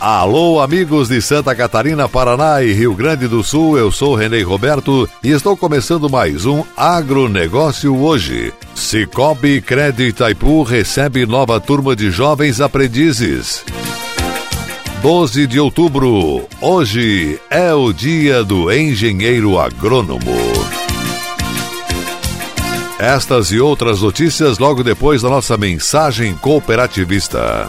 Alô, amigos de Santa Catarina, Paraná e Rio Grande do Sul, eu sou Renê Roberto e estou começando mais um Agronegócio hoje. Cicobi Crédito Itaipu recebe nova turma de jovens aprendizes. 12 de outubro, hoje é o dia do engenheiro agrônomo. Estas e outras notícias logo depois da nossa mensagem cooperativista.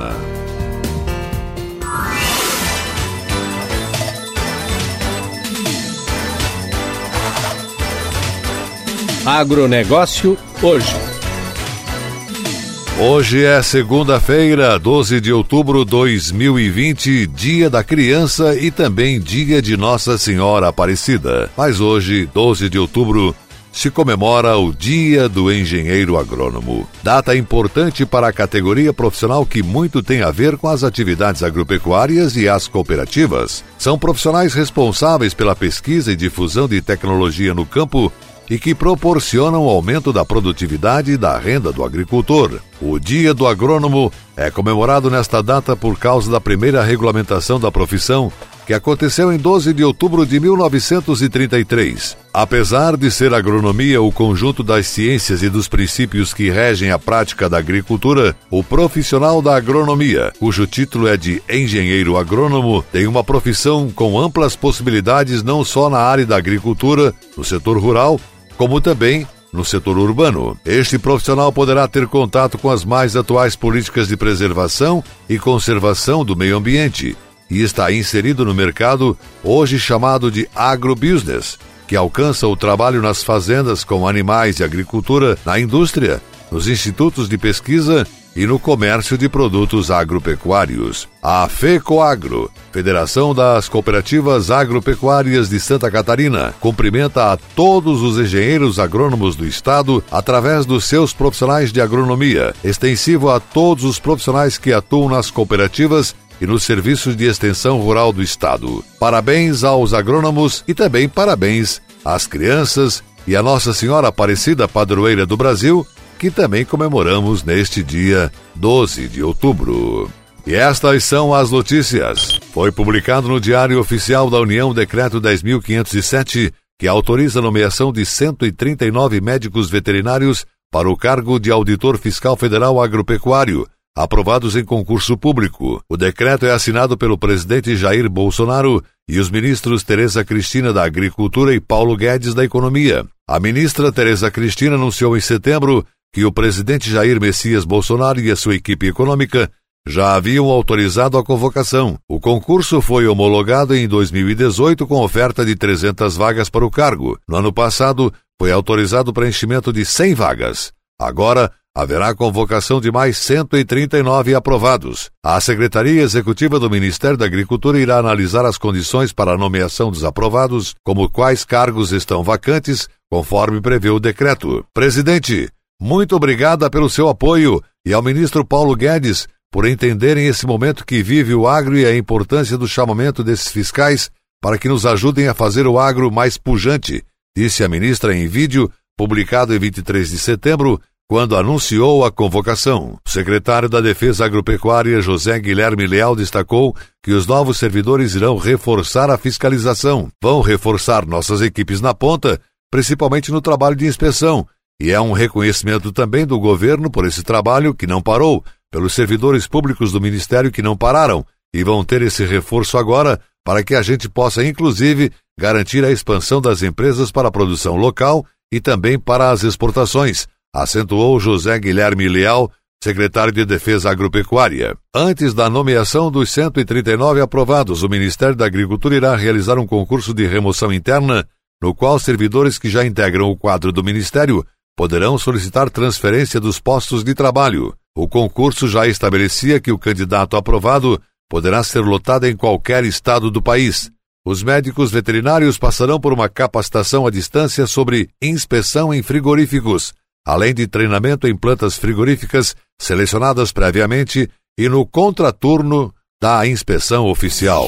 Agronegócio hoje. Hoje é segunda-feira, 12 de outubro de 2020, dia da criança e também dia de Nossa Senhora Aparecida. Mas hoje, 12 de outubro, se comemora o Dia do Engenheiro Agrônomo. Data importante para a categoria profissional que muito tem a ver com as atividades agropecuárias e as cooperativas. São profissionais responsáveis pela pesquisa e difusão de tecnologia no campo e que proporcionam o aumento da produtividade e da renda do agricultor. O Dia do Agrônomo é comemorado nesta data por causa da primeira regulamentação da profissão, que aconteceu em 12 de outubro de 1933. Apesar de ser agronomia o conjunto das ciências e dos princípios que regem a prática da agricultura, o profissional da agronomia, cujo título é de engenheiro agrônomo, tem uma profissão com amplas possibilidades não só na área da agricultura, no setor rural, como também no setor urbano. Este profissional poderá ter contato com as mais atuais políticas de preservação e conservação do meio ambiente e está inserido no mercado hoje chamado de agrobusiness, que alcança o trabalho nas fazendas com animais e agricultura, na indústria, nos institutos de pesquisa e no comércio de produtos agropecuários. A FECOAGRO, Federação das Cooperativas Agropecuárias de Santa Catarina, cumprimenta a todos os engenheiros agrônomos do estado através dos seus profissionais de agronomia, extensivo a todos os profissionais que atuam nas cooperativas e nos serviços de extensão rural do estado. Parabéns aos agrônomos e também parabéns às crianças e à Nossa Senhora Aparecida Padroeira do Brasil que também comemoramos neste dia 12 de outubro. E estas são as notícias. Foi publicado no Diário Oficial da União Decreto 10.507, que autoriza a nomeação de 139 médicos veterinários para o cargo de Auditor Fiscal Federal Agropecuário, aprovados em concurso público. O decreto é assinado pelo presidente Jair Bolsonaro e os ministros Tereza Cristina da Agricultura e Paulo Guedes da Economia. A ministra Tereza Cristina anunciou em setembro que o presidente Jair Messias Bolsonaro e a sua equipe econômica já haviam autorizado a convocação. O concurso foi homologado em 2018 com oferta de 300 vagas para o cargo. No ano passado, foi autorizado o preenchimento de 100 vagas. Agora, haverá convocação de mais 139 aprovados. A Secretaria Executiva do Ministério da Agricultura irá analisar as condições para a nomeação dos aprovados, como quais cargos estão vacantes, conforme prevê o decreto. Presidente, muito obrigada pelo seu apoio e ao ministro Paulo Guedes por entenderem esse momento que vive o agro e a importância do chamamento desses fiscais para que nos ajudem a fazer o agro mais pujante, disse a ministra em vídeo publicado em 23 de setembro, quando anunciou a convocação. O secretário da Defesa Agropecuária, José Guilherme Leal, destacou que os novos servidores irão reforçar a fiscalização, vão reforçar nossas equipes na ponta, principalmente no trabalho de inspeção, e é um reconhecimento também do governo por esse trabalho que não parou, pelos servidores públicos do Ministério que não pararam e vão ter esse reforço agora para que a gente possa, inclusive, garantir a expansão das empresas para a produção local e também para as exportações, acentuou José Guilherme Leal, secretário de Defesa Agropecuária. Antes da nomeação dos 139 aprovados, o Ministério da Agricultura irá realizar um concurso de remoção interna, no qual servidores que já integram o quadro do Ministério poderão solicitar transferência dos postos de trabalho. O concurso já estabelecia que o candidato aprovado poderá ser lotado em qualquer estado do país. Os médicos veterinários passarão por uma capacitação à distância sobre inspeção em frigoríficos, além de treinamento em plantas frigoríficas selecionadas previamente e no contraturno da inspeção oficial.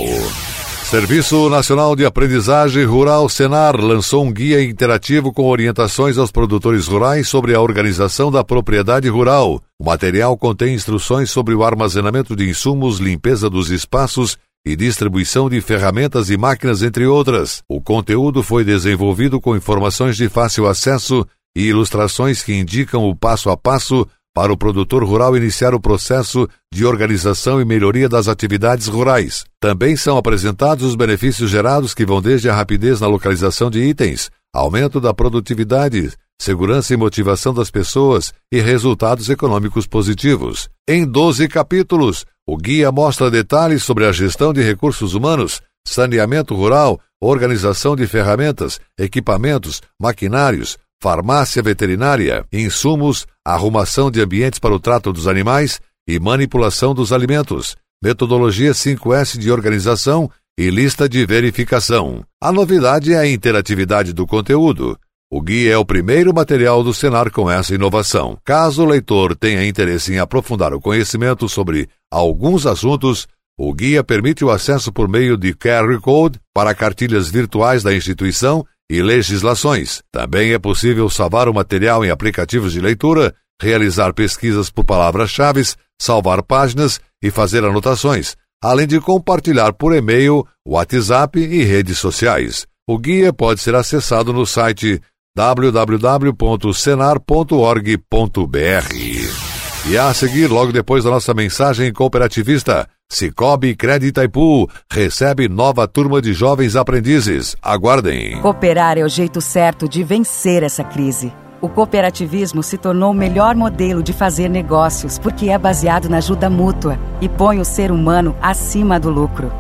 Serviço Nacional de Aprendizagem Rural Senar lançou um guia interativo com orientações aos produtores rurais sobre a organização da propriedade rural. O material contém instruções sobre o armazenamento de insumos, limpeza dos espaços e distribuição de ferramentas e máquinas, entre outras. O conteúdo foi desenvolvido com informações de fácil acesso e ilustrações que indicam o passo a passo para o produtor rural iniciar o processo de organização e melhoria das atividades rurais. Também são apresentados os benefícios gerados que vão desde a rapidez na localização de itens, aumento da produtividade, segurança e motivação das pessoas e resultados econômicos positivos. Em 12 capítulos, o guia mostra detalhes sobre a gestão de recursos humanos, saneamento rural, organização de ferramentas, equipamentos, maquinários, farmácia veterinária, insumos, arrumação de ambientes para o trato dos animais e manipulação dos alimentos, metodologia 5S de organização e lista de verificação. A novidade é a interatividade do conteúdo. O guia é o primeiro material do Senar com essa inovação. Caso o leitor tenha interesse em aprofundar o conhecimento sobre alguns assuntos, o guia permite o acesso por meio de QR Code para cartilhas virtuais da instituição e legislações. Também é possível salvar o material em aplicativos de leitura, realizar pesquisas por palavras-chave, salvar páginas e fazer anotações, além de compartilhar por e-mail, WhatsApp e redes sociais. O guia pode ser acessado no site www.senar.org.br. E a seguir, logo depois da nossa mensagem cooperativista, Cicobi Crédito Itaipu recebe nova turma de jovens aprendizes. Aguardem. Cooperar é o jeito certo de vencer essa crise. O cooperativismo se tornou o melhor modelo de fazer negócios porque é baseado na ajuda mútua e põe o ser humano acima do lucro.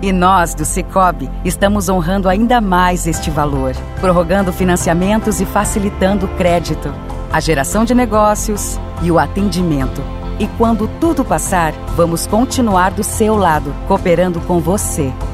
E nós, do Cicobi, estamos honrando ainda mais este valor, prorrogando financiamentos e facilitando o crédito a geração de negócios e o atendimento. E quando tudo passar, vamos continuar do seu lado, cooperando com você.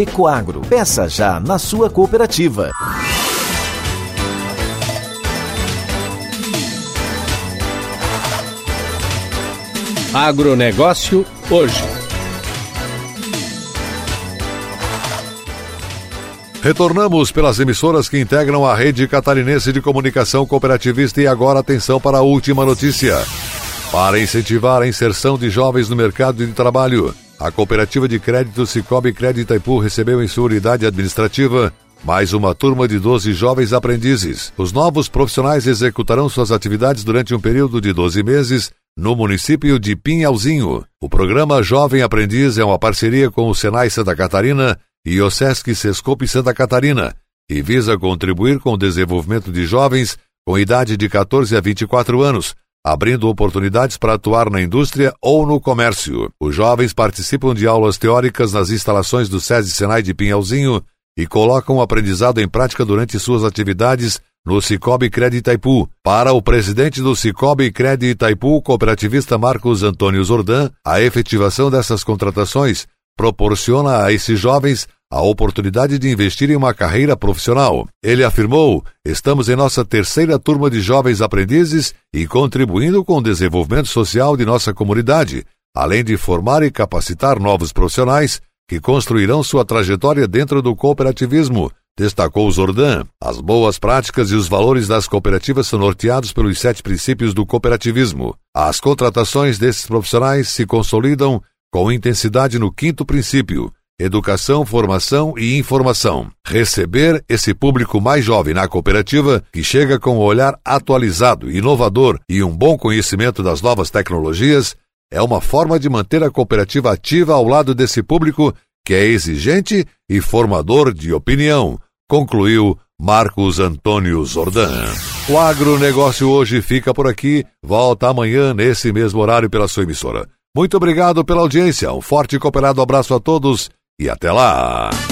Ecoagro. Peça já na sua cooperativa. Agronegócio hoje. Retornamos pelas emissoras que integram a rede catarinense de comunicação cooperativista e agora atenção para a última notícia. Para incentivar a inserção de jovens no mercado de trabalho, a cooperativa de crédito Cicobi Crédito Itaipu recebeu em sua unidade administrativa mais uma turma de 12 jovens aprendizes. Os novos profissionais executarão suas atividades durante um período de 12 meses no município de Pinhalzinho. O programa Jovem Aprendiz é uma parceria com o Senai Santa Catarina e o Sesc Sescope Santa Catarina e visa contribuir com o desenvolvimento de jovens com idade de 14 a 24 anos, abrindo oportunidades para atuar na indústria ou no comércio. Os jovens participam de aulas teóricas nas instalações do SESI Senai de Pinhalzinho e colocam o aprendizado em prática durante suas atividades no Cicobi Crédito Itaipu. Para o presidente do Cicobi Crédito Itaipu, cooperativista Marcos Antônio Zordan, a efetivação dessas contratações proporciona a esses jovens a oportunidade de investir em uma carreira profissional. Ele afirmou: estamos em nossa terceira turma de jovens aprendizes e contribuindo com o desenvolvimento social de nossa comunidade, além de formar e capacitar novos profissionais que construirão sua trajetória dentro do cooperativismo. Destacou Zordan. As boas práticas e os valores das cooperativas são norteados pelos sete princípios do cooperativismo. As contratações desses profissionais se consolidam com intensidade no quinto princípio, educação, formação e informação. Receber esse público mais jovem na cooperativa, que chega com um olhar atualizado, inovador e um bom conhecimento das novas tecnologias, é uma forma de manter a cooperativa ativa ao lado desse público que é exigente e formador de opinião, concluiu Marcos Antônio Zordan. O agronegócio hoje fica por aqui, volta amanhã nesse mesmo horário pela sua emissora. Muito obrigado pela audiência, um forte e cooperado abraço a todos e até lá!